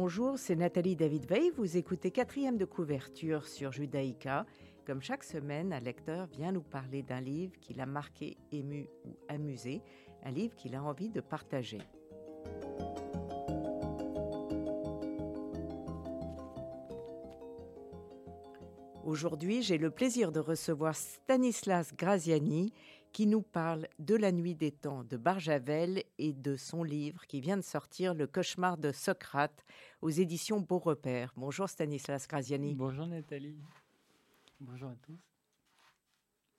Bonjour, c'est Nathalie David Veil. Vous écoutez quatrième de couverture sur Judaïka. Comme chaque semaine, un lecteur vient nous parler d'un livre qui l'a marqué, ému ou amusé, un livre qu'il a envie de partager. Aujourd'hui, j'ai le plaisir de recevoir Stanislas Graziani qui nous parle de La Nuit des Temps de Barjavel et de son livre qui vient de sortir Le cauchemar de Socrate aux éditions Beau Repère. Bonjour Stanislas Graziani. Bonjour Nathalie. Bonjour à tous.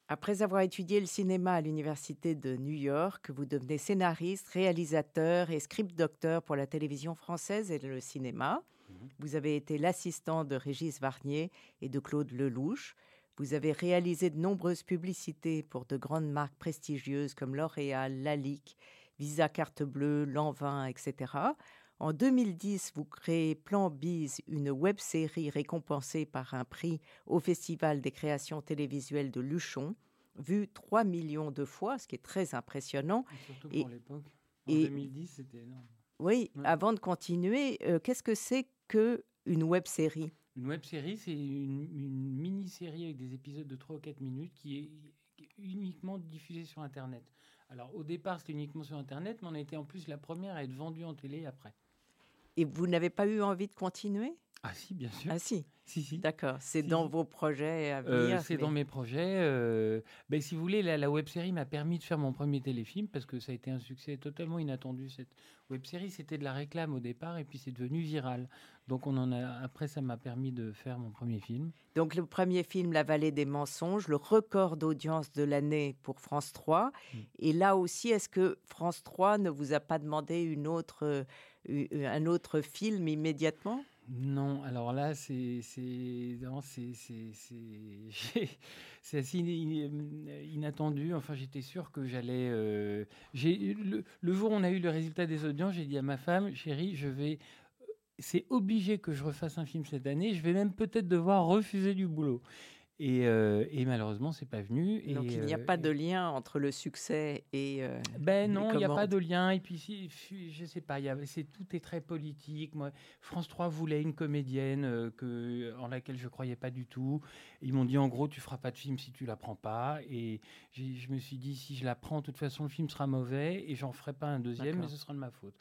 Après avoir étudié le cinéma à l'Université de New York, vous devenez scénariste, réalisateur et script docteur pour la télévision française et le cinéma. Mhm. Vous avez été l'assistant de Régis Varnier et de Claude Lelouch. Vous avez réalisé de nombreuses publicités pour de grandes marques prestigieuses comme L'Oréal, Lalique, Visa Carte Bleue, Lanvin, etc. En 2010, vous créez Plan Bise, une web-série récompensée par un prix au Festival des créations télévisuelles de Luchon, vue 3 millions de fois, ce qui est très impressionnant. surtout pour l'époque. En 2010, c'était énorme. Oui, avant de continuer, euh, qu'est-ce que c'est que une web-série? Une web-série, c'est une, mini-série avec des épisodes de 3 ou 4 minutes qui est uniquement diffusée sur Internet. Alors au départ, c'était uniquement sur Internet, mais on a été en plus la première à être vendue en télé après. Et vous n'avez pas eu envie de continuer? Ah si, bien sûr. Ah si. Si, si. D'accord. C'est dans vos projets à euh, venir. c'est dans mes projets. Euh, ben, si vous voulez, la, la web série m'a permis de faire mon premier téléfilm parce que ça a été un succès totalement inattendu. Cette web série, c'était de la réclame au départ et puis c'est devenu viral. Donc on en a. Après, ça m'a permis de faire mon premier film. Donc le premier film, La Vallée des mensonges, le record d'audience de l'année pour France 3. Mm. Et là aussi, est-ce que France 3 ne vous a pas demandé une autre, euh, un autre film immédiatement? Non, alors là, c'est assez inattendu. Enfin, j'étais sûr que j'allais. Euh, le, le, jour où on a eu le résultat des audiences, j'ai dit à ma femme, chérie, je vais. C'est obligé que je refasse un film cette année. Je vais même peut-être devoir refuser du boulot. Et, euh, et, malheureusement, c'est pas venu. Donc il n'y a pas de lien entre le succès et. Euh, ben non, il n'y a pas de lien. Et puis, si, je sais pas, c'est tout est très politique. Moi, France 3 voulait une comédienne euh, que, en laquelle je croyais pas du tout. Ils m'ont dit en gros, tu feras pas de film si tu la prends pas. Et je me suis dit, si je la prends, de toute façon, le film sera mauvais et j'en ferai pas un deuxième, mais ce sera de ma faute.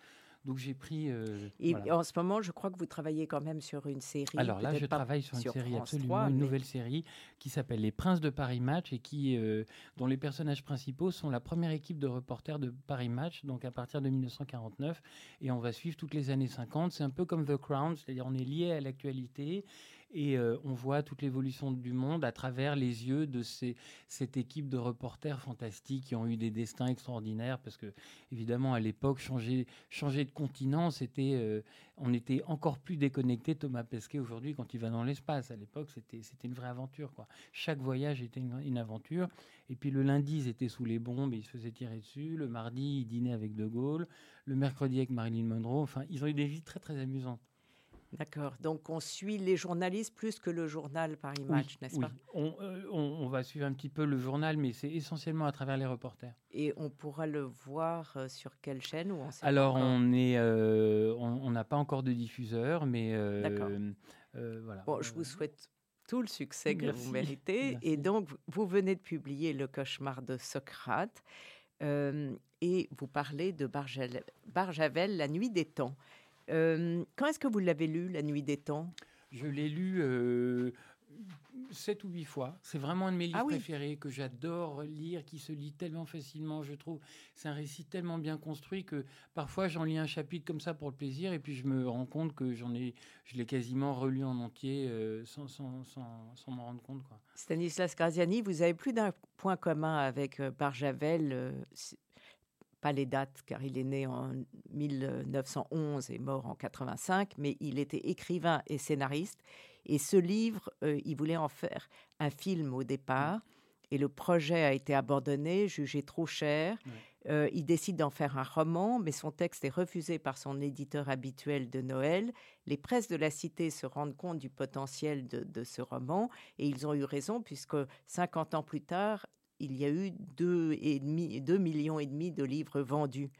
Donc j'ai pris. Euh, et en ce moment, je crois que vous travaillez quand même sur une série. Alors là, je travaille sur une série absolument, une nouvelle série qui s'appelle Les Princes de Paris Match et qui, euh, dont les personnages principaux sont la première équipe de reporters de Paris Match, donc à partir de 1949, et on va suivre toutes les années 50. C'est un peu comme The Crown, c'est-à-dire on est lié à l'actualité et euh, on voit toute l'évolution du monde à travers les yeux de cette équipe de reporters fantastiques qui ont eu des destins extraordinaires parce que évidemment à l'époque changer changer de continent c'était euh, on était encore plus déconnecté Thomas Pesquet aujourd'hui quand il va dans l'espace à l'époque c'était une vraie aventure chaque voyage était une, aventure. Et puis le lundi ils étaient sous les bombes et ils se faisaient tirer dessus. Le mardi ils dînaient avec De Gaulle. Le mercredi avec Marilyn Monroe. Enfin ils ont eu des vies très très amusantes D'accord. Donc on suit les journalistes plus que le journal Paris Match, n'est-ce pas? Euh, on, on, va suivre un petit peu le journal, mais c'est essentiellement à travers les reporters. Et on pourra le voir euh, sur quelle chaîne ou on Alors on est, euh, on n'a pas encore de diffuseur, mais voilà. Bon, je vous souhaite tout le succès que vous méritez. Et donc vous venez de publier Le cauchemar de Socrate. et vous parlez de Barjavel, La nuit des temps. Euh, quand est-ce que vous l'avez lu, La Nuit des Temps? Je l'ai lu euh, sept ou huit fois. C'est vraiment un de mes livres ah préférés que j'adore lire, qui se lit tellement facilement, je trouve. C'est un récit tellement bien construit que parfois j'en lis un chapitre comme ça pour le plaisir et puis je me rends compte que j'en ai, je l'ai quasiment relu en entier euh, sans, sans, sans, sans m'en rendre compte. Quoi. Stanislas Graziani, vous avez plus d'un point commun avec Barjavel pas les dates car il est né en 1911 et mort en 85, mais il était écrivain et scénariste. Et ce livre, euh, il voulait en faire un film au départ. Et le projet a été abandonné, jugé trop cher. Euh, il décide d'en faire un roman, mais son texte est refusé par son éditeur habituel de Noël. Les presses de la cité se rendent compte du potentiel de, de ce roman, et ils ont eu raison, puisque 50 ans plus tard, il y a eu 2, et demi, millions et demi de livres vendus.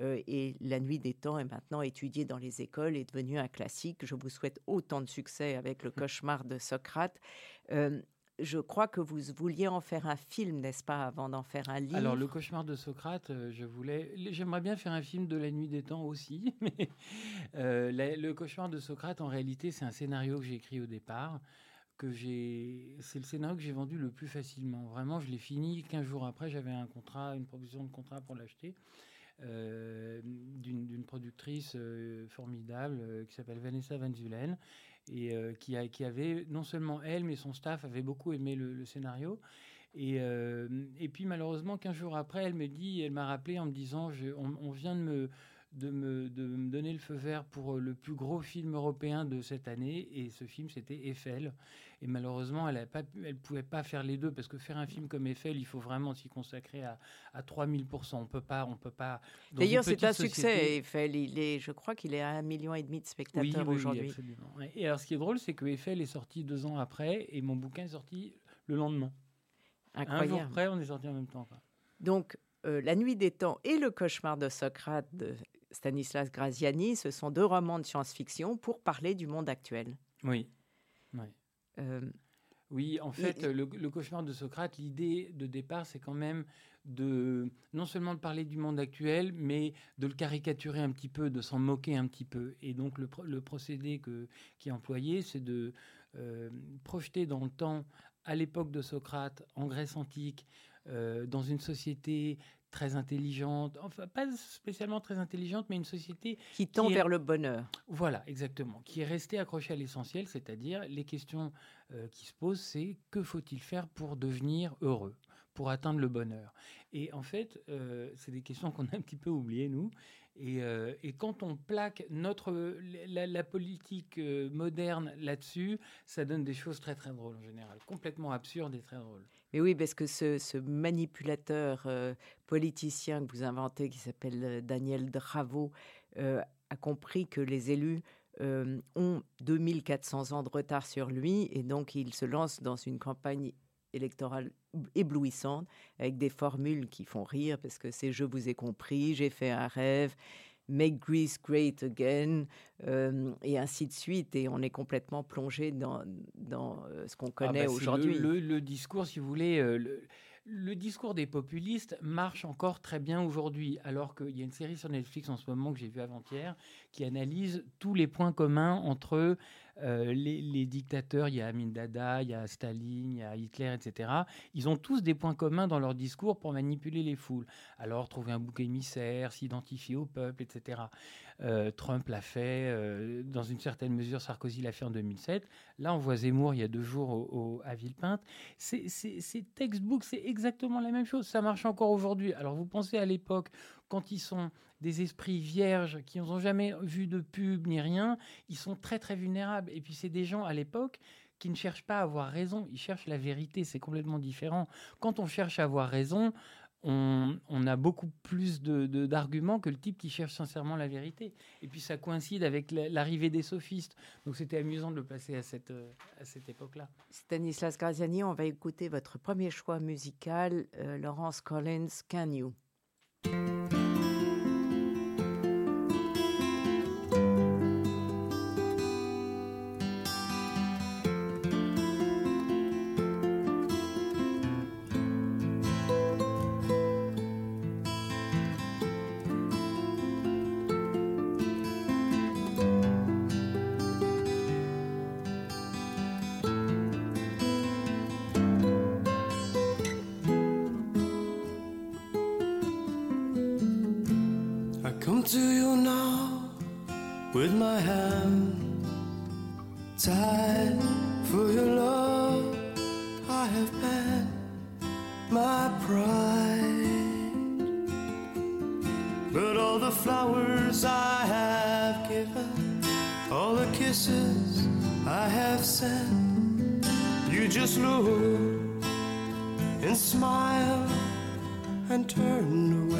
et La Nuit des Temps est maintenant étudiée dans les écoles, est devenue un classique. Je vous souhaite autant de succès avec le cauchemar de Socrate je crois que vous vouliez en faire un film, n'est-ce pas, avant d'en faire un livre? Alors, Le cauchemar de Socrate, euh, je voulais. J'aimerais bien faire un film de La Nuit des Temps aussi, euh, le cauchemar de Socrate, en réalité, c'est un scénario que j'ai écrit au départ. C'est le scénario que j'ai vendu le plus facilement. Vraiment, je l'ai fini. 15 jours après, j'avais un contrat, une proposition de contrat pour l'acheter. Euh, d'une productrice formidable qui s'appelle Vanessa Van Zulen et euh, qui, avait non seulement elle, mais son staff avait beaucoup aimé le, scénario. Et, euh, puis malheureusement, 15 jours après, elle me dit, elle m'a rappelé en me disant, on, vient de me, donner le feu vert pour le plus gros film européen de cette année. Et ce film, c'était Eiffel. Et malheureusement, elle ne pouvait pas faire les deux parce que faire un film comme Eiffel, il faut vraiment s'y consacrer à, à 3000 On peut pas, on peut pas. D'ailleurs, c'est un succès. Eiffel, il est, je crois qu'il est à un million et demi de spectateurs aujourd'hui. Oui, et alors, ce qui est drôle, c'est que Eiffel est sorti deux ans après et mon bouquin est sorti le lendemain. Incroyable. Un jour près, on est sorti en même temps. Donc, euh, La Nuit des Temps et Le Cauchemar de Socrate de Stanislas Graziani, ce sont deux romans de science-fiction pour parler du monde actuel. Oui. oui. Euh, oui, en fait, le, cauchemar de Socrate, l'idée de départ, c'est quand même de non seulement de parler du monde actuel, mais de le caricaturer un petit peu, de s'en moquer un petit peu. Et donc le, procédé que, qui est employé, c'est de euh, projeter dans le temps, à l'époque de Socrate, en Grèce antique, euh, dans une société très intelligente, enfin pas spécialement très intelligente, mais une société qui tend vers le bonheur. Voilà, exactement, qui est restée accrochée à l'essentiel, c'est-à-dire les questions euh, qui se posent, c'est que faut-il faire pour devenir heureux, pour atteindre le bonheur? Et en fait, euh, c'est des questions qu'on a un petit peu oubliées nous. Et, euh, et, quand on plaque notre, la, politique moderne là-dessus, ça donne des choses très très drôles en général, complètement absurdes et très drôles. Mais oui, parce que ce, manipulateur euh, politicien que vous inventez, qui s'appelle euh, Daniel Dravo, euh, a compris que les élus ont 2400 ans de retard sur lui, et donc il se lance dans une campagne électorale éblouissante, avec des formules qui font rire, parce que c'est je vous ai compris, j'ai fait un rêve, Make Greece Great Again, euh, et ainsi de suite. Et on est complètement plongé dans, dans euh, ce qu'on ah, connaît bah, aujourd'hui. Le, discours, si vous voulez, euh, le, discours des populistes marche encore très bien aujourd'hui, alors qu'il y a une série sur Netflix en ce moment que j'ai vue avant-hier qui analyse tous les points communs entre euh, les, dictateurs, il y a Amin Dada, il y a Staline, il y a Hitler, etc. Ils ont tous des points communs dans leur discours pour manipuler les foules. Alors, trouver un bouc émissaire, s'identifier au peuple, etc. Euh, Trump l'a fait, euh, dans une certaine mesure, Sarkozy l'a fait en 2007. Là, on voit Zemmour il y a deux jours à Villepinte. C'est textbook, c'est exactement la même chose. Ça marche encore aujourd'hui. Alors, vous pensez à l'époque, quand ils sont des esprits vierges qui n'ont jamais vu de pub ni rien, ils sont très très vulnérables. Et puis c'est des gens à l'époque qui ne cherchent pas à avoir raison, ils cherchent la vérité, c'est complètement différent. Quand on cherche à avoir raison, on, a beaucoup plus d'arguments que le type qui cherche sincèrement la vérité. Et puis ça coïncide avec l'arrivée des sophistes. Donc c'était amusant de le passer à cette, à cette époque-là. Stanislas Graziani, on va écouter votre premier choix musical, euh, Laurence Collins, Can You? flowers I have given, all the kisses I have sent. You just look and smile and turn away.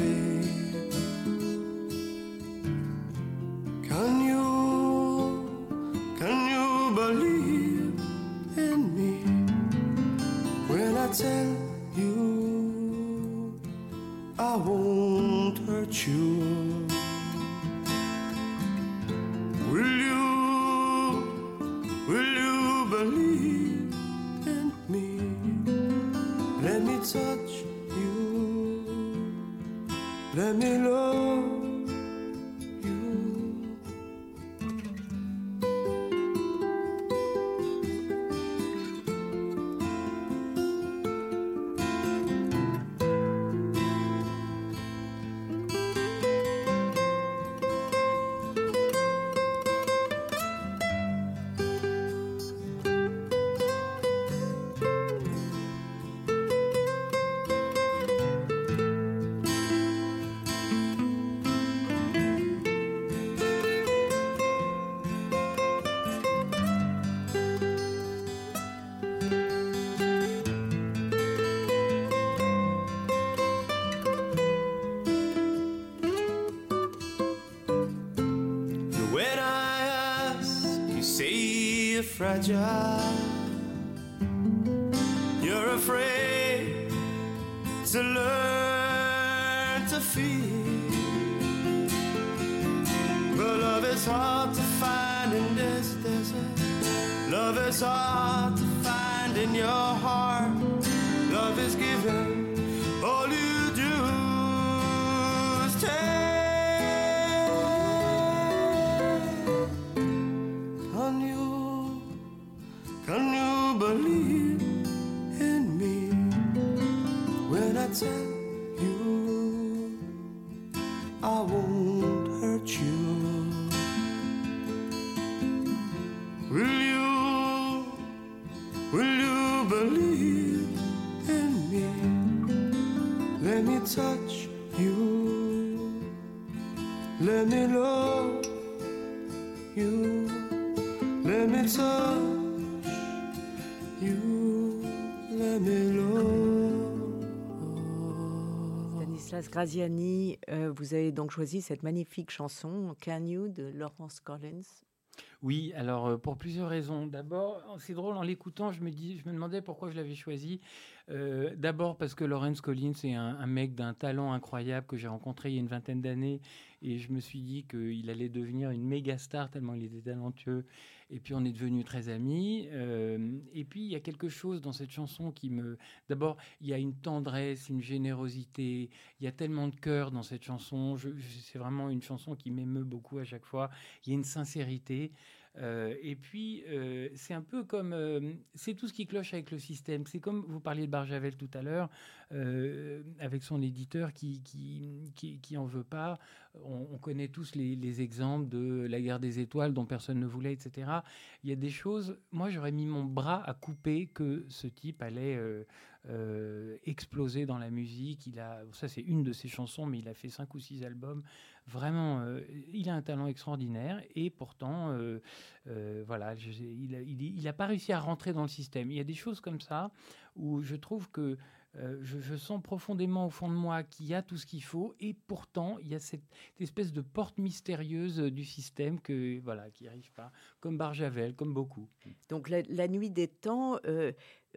Fragile. You're afraid to learn to feel. But love is hard to find in this desert. Love is hard to find in your heart. Love is given. Tell you I won't hurt you. Will you, will you believe in me? Let me touch you. Let me love you. Let me touch. Stanislas Graziani, euh, vous avez donc choisi cette magnifique chanson Can You de Laurence Collins. Oui, alors euh, pour plusieurs raisons. D'abord, c'est drôle en l'écoutant, je me dis, je me demandais pourquoi je l'avais choisi. Euh, d'abord parce que Lawrence Collins est un, mec d'un talent incroyable que j'ai rencontré il y a une vingtaine d'années et je me suis dit qu'il allait devenir une méga star tellement il était talentueux. Et puis on est devenus très amis. Euh, et puis il y a quelque chose dans cette chanson qui me... D'abord, il y a une tendresse, une générosité, il y a tellement de cœur dans cette chanson. c'est vraiment une chanson qui m'émeut beaucoup à chaque fois. Il y a une sincérité. Euh, et puis, euh, c'est un peu comme. Euh, c'est tout ce qui cloche avec le système. C'est comme vous parliez de Barjavel tout à l'heure, avec son éditeur qui, qui, qui, en veut pas. On, connaît tous les, les, exemples de la guerre des étoiles dont personne ne voulait, etc. Il y a des choses. Moi, j'aurais mis mon bras à couper que ce type allait. Exploser dans la musique. Il a, ça c'est une de ses chansons, mais il a fait cinq ou six albums Vraiment, euh, il a un talent extraordinaire et pourtant, euh, euh, voilà, il n'a pas réussi à rentrer dans le système. Il y a des choses comme ça où je trouve que je, sens profondément au fond de moi qu'il y a tout ce qu'il faut et pourtant il y a cette, espèce de porte mystérieuse du système que voilà qui n'arrive pas, comme Barjavel, comme beaucoup. Donc la, nuit des temps,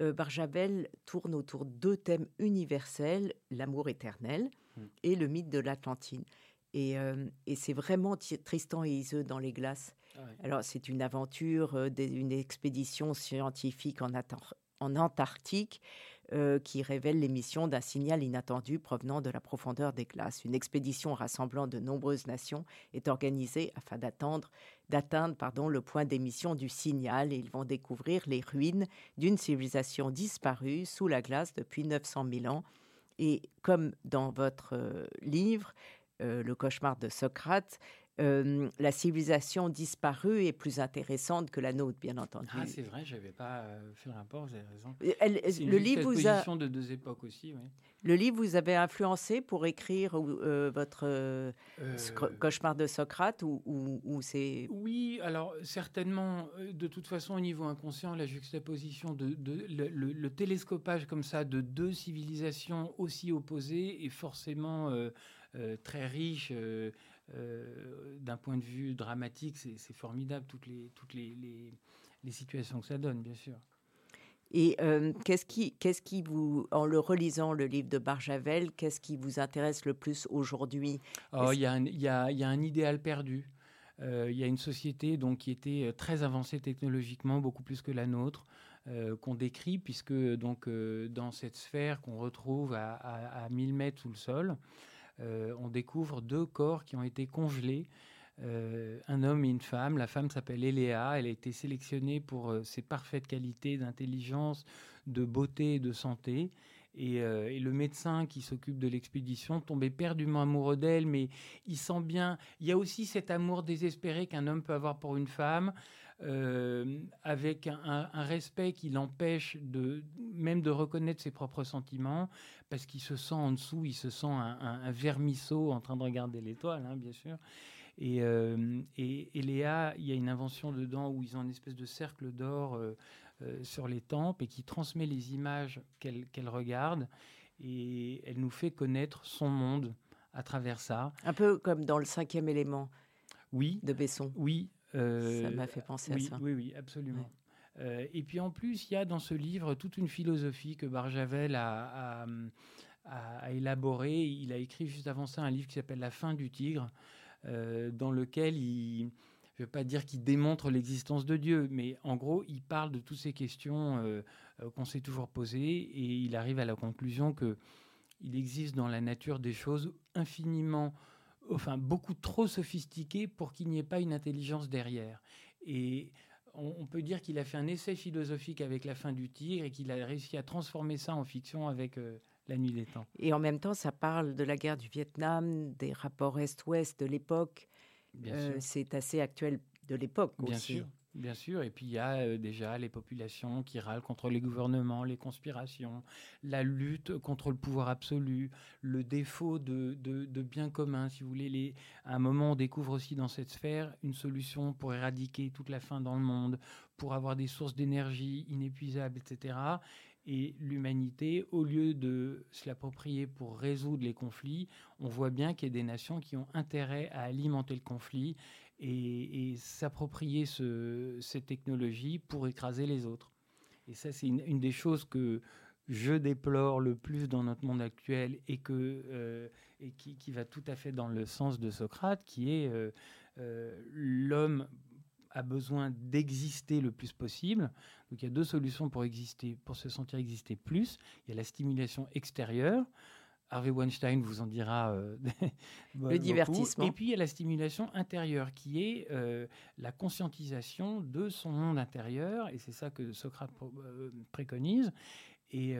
Barjavel tourne autour de deux thèmes universels l'amour éternel hmm. et le mythe de l'Atlantide. Euh, et, c'est vraiment Tristan et Iseux dans les glaces. Ah Alors, c'est une aventure, euh, une expédition scientifique en, en Antarctique euh, qui révèle l'émission d'un signal inattendu provenant de la profondeur des glaces. Une expédition rassemblant de nombreuses nations est organisée afin d'atteindre le point d'émission du signal et ils vont découvrir les ruines d'une civilisation disparue sous la glace depuis 900 000 ans. Et comme dans votre livre, euh, le cauchemar de Socrate, euh, la civilisation disparue est plus intéressante que la nôtre, bien entendu. Ah, c'est vrai, j'avais pas euh, fait le rapport, vous avez raison. le livre vous a de deux époques aussi, oui. Le livre vous avait influencé pour écrire votre cauchemar de Socrate ou, ou, c'est Oui, alors certainement. De toute façon, au niveau inconscient, la juxtaposition de, le, le, télescopage comme ça de deux civilisations aussi opposées est forcément euh, très riche. Euh, euh, d'un point de vue dramatique, c'est formidable toutes les, toutes les, les, situations que ça donne, bien sûr. Et qu'est-ce qui, qu'est-ce qui vous, en le relisant le livre de Barjavel, qu'est-ce qui vous intéresse le plus aujourd'hui? Oh, Il y, y, a, y, a un idéal perdu. Il y a une société donc qui était très avancée technologiquement, beaucoup plus que la nôtre, qu'on décrit, puisque donc dans cette sphère qu'on retrouve à, à, 1000 mètres sous le sol, on découvre deux corps qui ont été congelés. un homme et une femme. La femme s'appelle Eléa. Elle a été sélectionnée pour ses parfaites qualités d'intelligence, de beauté et de santé. Euh, et, le médecin qui s'occupe de l'expédition tombe éperdument amoureux d'elle, mais il sent bien. Il y a aussi cet amour désespéré qu'un homme peut avoir pour une femme, euh, avec un, respect qui l'empêche de même de reconnaître ses propres sentiments, parce qu'il se sent en dessous, il se sent un, vermisseau en train de regarder l'étoile, hein, bien sûr. Et, euh, et, Léa, il y a une invention dedans où ils ont une espèce de cercle d'or euh, sur les tempes et qui transmet les images qu'elle regarde et elle nous fait connaître son monde à travers ça. Un peu comme dans le cinquième élément oui, de Besson. Oui. Euh, ça m'a fait penser à ça. Oui, oui, absolument. Euh, et puis en plus, il y a dans ce livre toute une philosophie que Barjavel a, a, a, élaborée. Il a écrit juste avant ça un livre qui s'appelle La fin du tigre, dans lequel il, je ne veux pas dire qu'il démontre l'existence de Dieu, mais en gros, il parle de toutes ces questions euh, euh, qu'on s'est toujours posées et il arrive à la conclusion que il existe dans la nature des choses infiniment, enfin beaucoup trop sophistiquées pour qu'il n'y ait pas une intelligence derrière. Et on, peut dire qu'il a fait un essai philosophique avec la fin du tigre et qu'il a réussi à transformer ça en fiction avec euh, la nuit des temps. Et en même temps, ça parle de la guerre du Vietnam, des rapports Est-Ouest de l'époque euh, c'est assez actuel de l'époque Bien aussi. sûr. Bien sûr, et puis il y a euh, déjà les populations qui râlent contre les gouvernements, les conspirations, la lutte contre le pouvoir absolu, le défaut de, de, bien commun, si vous voulez. Les, à un moment, on découvre aussi dans cette sphère une solution pour éradiquer toute la faim dans le monde, pour avoir des sources d'énergie inépuisables, etc. Et l'humanité, au lieu de se l'approprier pour résoudre les conflits, on voit bien qu'il y a des nations qui ont intérêt à alimenter le conflit et, s'approprier ce, cette technologie pour écraser les autres. Et ça, c'est une, des choses que je déplore le plus dans notre monde actuel et, euh, qui, va tout à fait dans le sens de Socrate, qui est euh, euh, l'homme a besoin d'exister le plus possible. Donc il y a deux solutions pour exister, pour se sentir exister plus. Il y a la stimulation extérieure. Harvey Weinstein vous en dira euh, le divertissement. Et puis il y a la stimulation intérieure qui est euh, la conscientisation de son monde intérieur et c'est ça que Socrate euh, préconise. Et,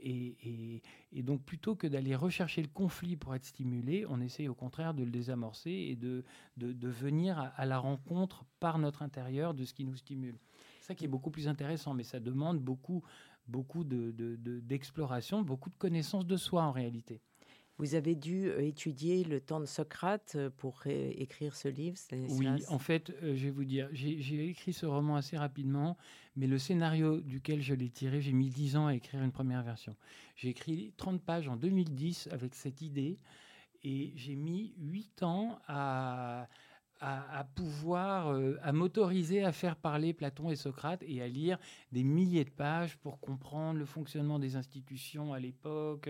et, et, donc, plutôt que d'aller rechercher le conflit pour être stimulé, on essaie au contraire de le désamorcer et de, de, venir à, la rencontre par notre intérieur de ce qui nous stimule. C'est ça qui est beaucoup plus intéressant, mais ça demande beaucoup, beaucoup d'exploration, de, beaucoup de connaissances de soi en réalité. Vous avez dû euh, étudier le temps de Socrate euh, pour écrire ce livre Oui, en fait, euh, je vais vous dire, j'ai écrit ce roman assez rapidement, mais le scénario duquel je l'ai tiré, j'ai mis 10 ans à écrire une première version. J'ai écrit 30 pages en 2010 avec cette idée, et j'ai mis 8 ans à, à, pouvoir, euh, à m'autoriser à faire parler Platon et Socrate et à lire des milliers de pages pour comprendre le fonctionnement des institutions à l'époque.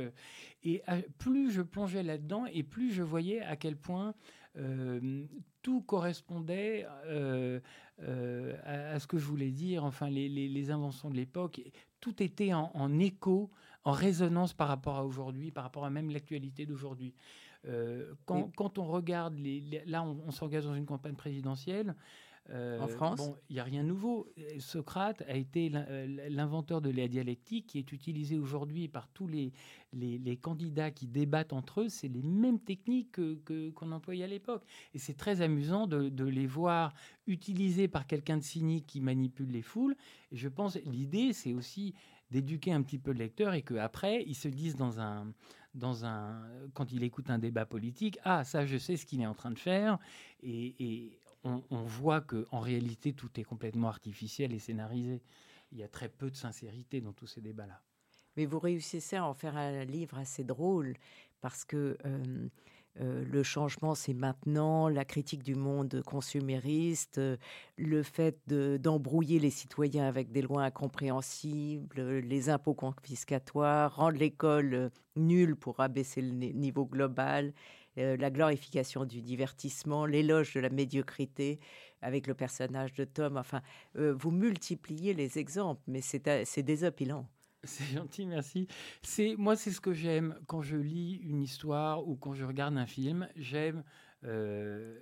Et plus je plongeais là-dedans et plus je voyais à quel point euh, tout correspondait euh, à, ce que je voulais dire, enfin les, inventions de l'époque, tout était en, en, écho, en résonance par rapport à aujourd'hui, par rapport à même l'actualité d'aujourd'hui. Euh, quand, on regarde, les, là, on, s'engage dans une campagne présidentielle. Euh, en France Bon, il n'y a rien de nouveau. Socrate a été euh, l'inventeur de la dialectique qui est utilisée aujourd'hui par tous les, les, candidats qui débattent entre eux. C'est les mêmes techniques qu'on que, employait à l'époque. Et c'est très amusant de, de, les voir utilisées par quelqu'un de cynique qui manipule les foules. Et je pense l'idée, c'est aussi d'éduquer un petit peu le lecteur et qu'après, ils se disent dans un, quand il écoute un débat politique, ah ça je sais ce qu'il est en train de faire, et, on, voit que en réalité tout est complètement artificiel et scénarisé. Il y a très peu de sincérité dans tous ces débats-là. Mais vous réussissez à en faire un livre assez drôle parce que euh, euh, le changement, c'est maintenant, la critique du monde consumériste, euh, le fait d'embrouiller les citoyens avec des lois incompréhensibles, les impôts confiscatoires, rendre l'école euh, nulle pour abaisser le niveau global, la glorification du divertissement, l'éloge de la médiocrité avec le personnage de Tom. Enfin, vous multipliez les exemples, mais c'est désopilant. C'est gentil, merci. C'est moi, c'est ce que j'aime quand je lis une histoire ou quand je regarde un film. J'aime euh,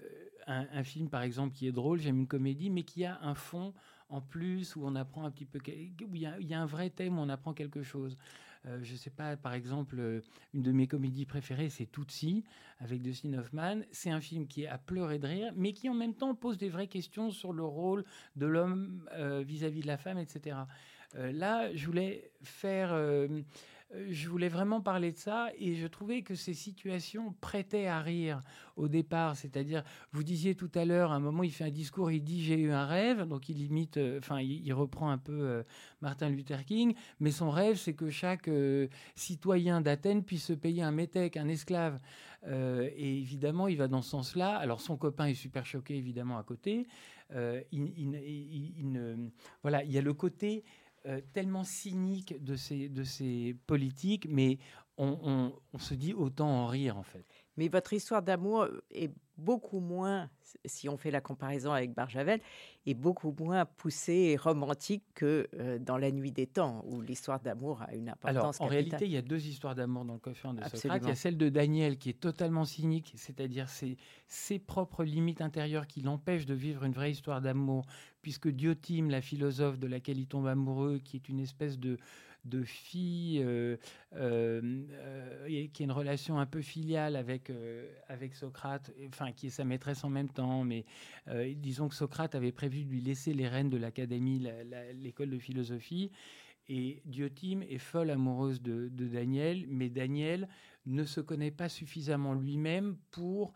un, film, par exemple, qui est drôle. J'aime une comédie, mais qui a un fond en plus où on apprend un petit peu, où il y a, un vrai thème où on apprend quelque chose. Euh, je ne sais pas, par exemple, euh, une de mes comédies préférées, c'est Tootsie avec Dustin Hoffman. C'est un film qui est à pleurer de rire, mais qui en même temps pose des vraies questions sur le rôle de l'homme vis-à-vis de la femme, etc. Euh, là, je voulais faire euh, je voulais vraiment parler de ça et je trouvais que ces situations prêtaient à rire au départ. C'est-à-dire, vous disiez tout à l'heure, à un moment, il fait un discours, il dit j'ai eu un rêve, donc il imite, euh, enfin, il, reprend un peu Martin Luther King, mais son rêve, c'est que chaque citoyen d'Athènes puisse se payer un métèque, un esclave. et évidemment, il va dans ce sens-là. Alors, son copain est super choqué, évidemment, à côté. il, voilà, il y a le côté euh, tellement cynique de ces, de ces politiques, mais on, on, se dit autant en rire en fait. Mais votre histoire d'amour est beaucoup moins, si on fait la comparaison avec Barjavel, est beaucoup moins poussée et romantique que euh, dans La Nuit des Temps, où l'histoire d'amour a une importance Alors, en réalité, il y a deux histoires d'amour dans le coffre de Socrate. Il y a celle de Daniel qui est totalement cynique, c'est-à-dire ses, ses propres limites intérieures qui l'empêchent de vivre une vraie histoire d'amour, puisque Diotime, la philosophe de laquelle il tombe amoureux, qui est une espèce de de fille euh, euh, euh, qui a une relation un peu filiale avec, avec Socrate, enfin qui est sa maîtresse en même temps, mais disons que Socrate avait prévu de lui laisser les rênes de l'académie, l'école de philosophie. Et Diotime est folle amoureuse de, Daniel, mais Daniel ne se connaît pas suffisamment lui-même pour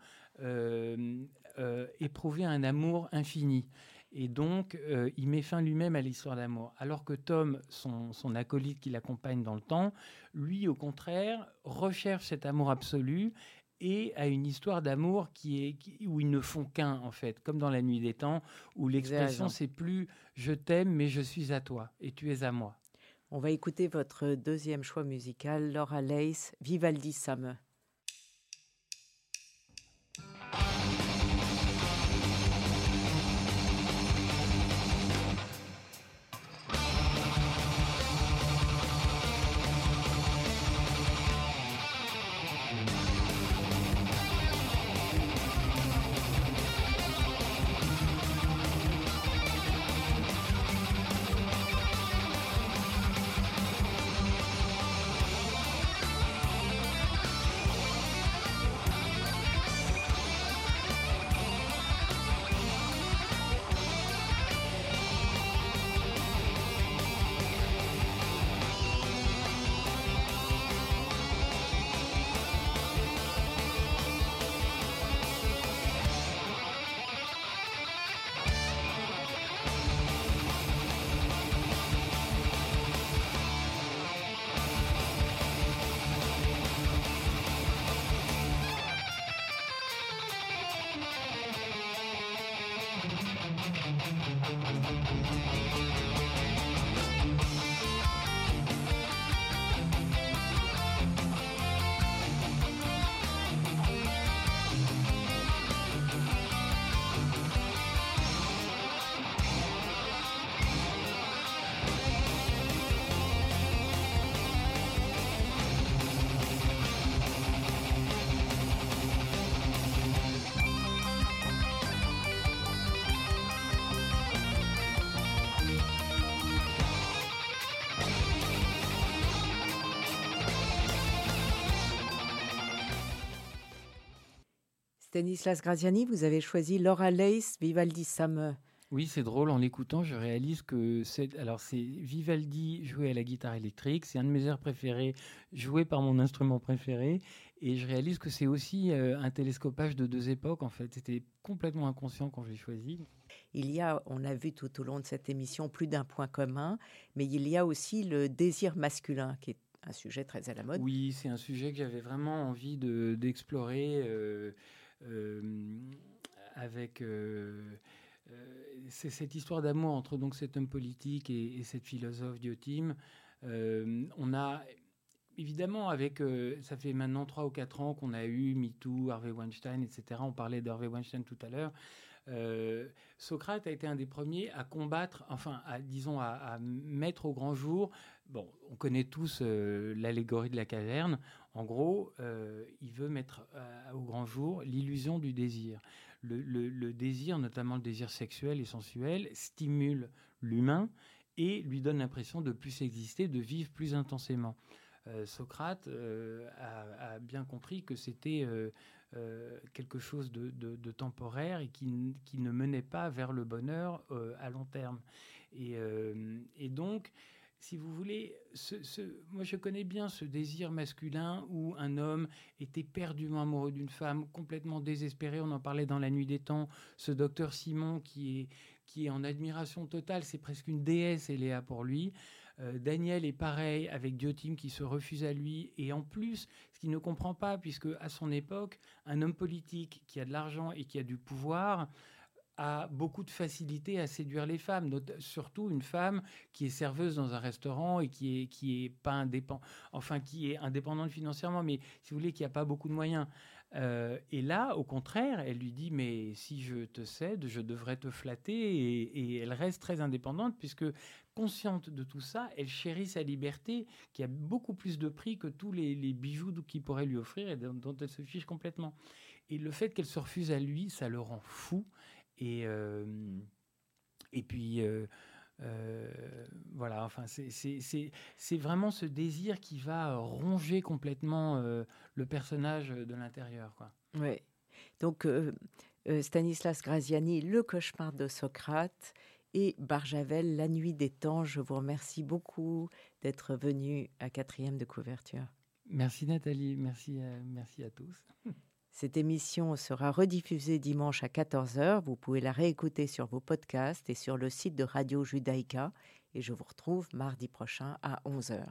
éprouver un amour infini. Et donc, euh, il met fin lui-même à l'histoire d'amour. Alors que Tom, son, acolyte qui l'accompagne dans le temps, lui, au contraire, recherche cet amour absolu et a une histoire d'amour qui est où ils ne font qu'un en fait, comme dans la nuit des temps, où l'expression c'est plus je t'aime mais je suis à toi et tu es à moi. On va écouter votre deuxième choix musical, Laura Lace, Vivaldi Summer. Stanislas Graziani, vous avez choisi Laura Lace, Vivaldi Summer. Oui, c'est drôle. En l'écoutant, je réalise que c'est alors c'est Vivaldi joué à la guitare électrique. C'est un de mes airs préférés, joué par mon instrument préféré. Et je réalise que c'est aussi euh, un télescopage de deux époques. En fait, c'était complètement inconscient quand je l'ai choisi. Il y a, on a vu tout au long de cette émission, plus d'un point commun, mais il y a aussi le désir masculin qui est un sujet très à la mode. Oui, c'est un sujet que j'avais vraiment envie d'explorer avec c'est cette histoire d'amour entre donc cet homme politique et, cette philosophe Diotime. on a évidemment, avec, euh, ça fait maintenant 3 ou 4 ans qu'on a eu MeToo, Harvey Weinstein, etc. On parlait d'Harvey Weinstein tout à l'heure. Euh, Socrate a été un des premiers à combattre, enfin, à, disons, à, mettre au grand jour. Bon, on connaît tous euh, l'allégorie de la caverne. En gros, il veut mettre au grand jour l'illusion du désir. le, désir, notamment le désir sexuel et sensuel, stimule l'humain et lui donne l'impression de plus exister, de vivre plus intensément. Euh, Socrate euh, a, bien compris que c'était euh, quelque chose de, temporaire et qui, ne menait pas vers le bonheur à long terme. Et, donc, si vous voulez, moi je connais bien ce désir masculin où un homme était perdument amoureux d'une femme, complètement désespéré. On en parlait dans La Nuit des Temps. Ce docteur Simon qui est, qui est en admiration totale, c'est presque une déesse, Eléa, pour lui. Euh, Daniel est pareil avec Diotime qui se refuse à lui. Et en plus, ce qu'il ne comprend pas, puisque à son époque, un homme politique qui a de l'argent et qui a du pouvoir a beaucoup de facilité à séduire les femmes, surtout une femme qui est serveuse dans un restaurant et qui est qui est pas indépendante, enfin qui est indépendante financièrement, mais si vous voulez, qui a pas beaucoup de moyens. Euh, et là, au contraire, elle lui dit mais si je te cède, je devrais te flatter et, elle reste très indépendante puisque consciente de tout ça, elle chérit sa liberté qui a beaucoup plus de prix que tous les, bijoux qu'il pourrait lui offrir et dont, elle se fiche complètement. Et le fait qu'elle se refuse à lui, ça le rend fou. Et, euh, et puis, euh, voilà, enfin, c'est vraiment ce désir qui va ronger complètement le personnage de l'intérieur. Oui. Donc, Stanislas Graziani, Le cauchemar de Socrate et Barjavel, La nuit des temps. Je vous remercie beaucoup d'être venu à quatrième de couverture. Merci Nathalie, merci merci à tous. Cette émission sera rediffusée dimanche à 14h. Vous pouvez la réécouter sur vos podcasts et sur le site de Radio Judaïka. Et je vous retrouve mardi prochain à 11h.